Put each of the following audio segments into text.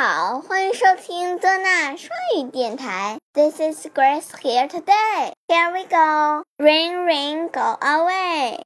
好，欢迎收听多纳双语电台。This is Grace here today. Here we go. Rain, rain, go away.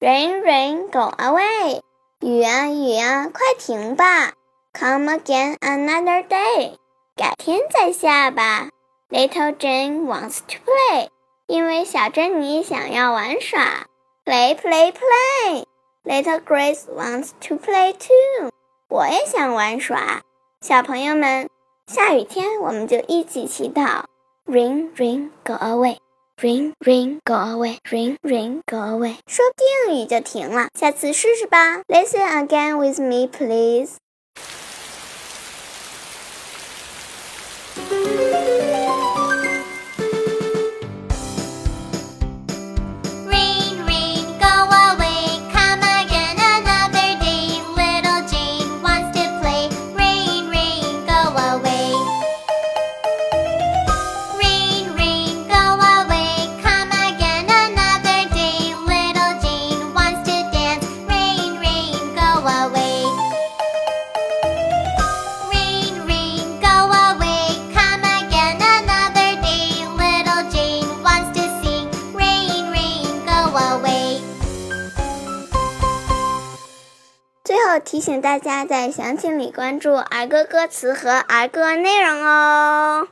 Rain, rain, go away. 雨啊雨啊，快停吧！Come again another day. 改天再下吧。Little Jane wants to play. 因为小珍妮想要玩耍。Play, play, play. Little Grace wants to play too. 我也想玩耍。小朋友们，下雨天我们就一起祈祷。Rain, rain, go away. Ring, ring, go away. Ring, ring, go away. 说不定雨就停了，下次试试吧。Listen again with me, please. 提醒大家在详情里关注儿歌歌词和儿歌内容哦。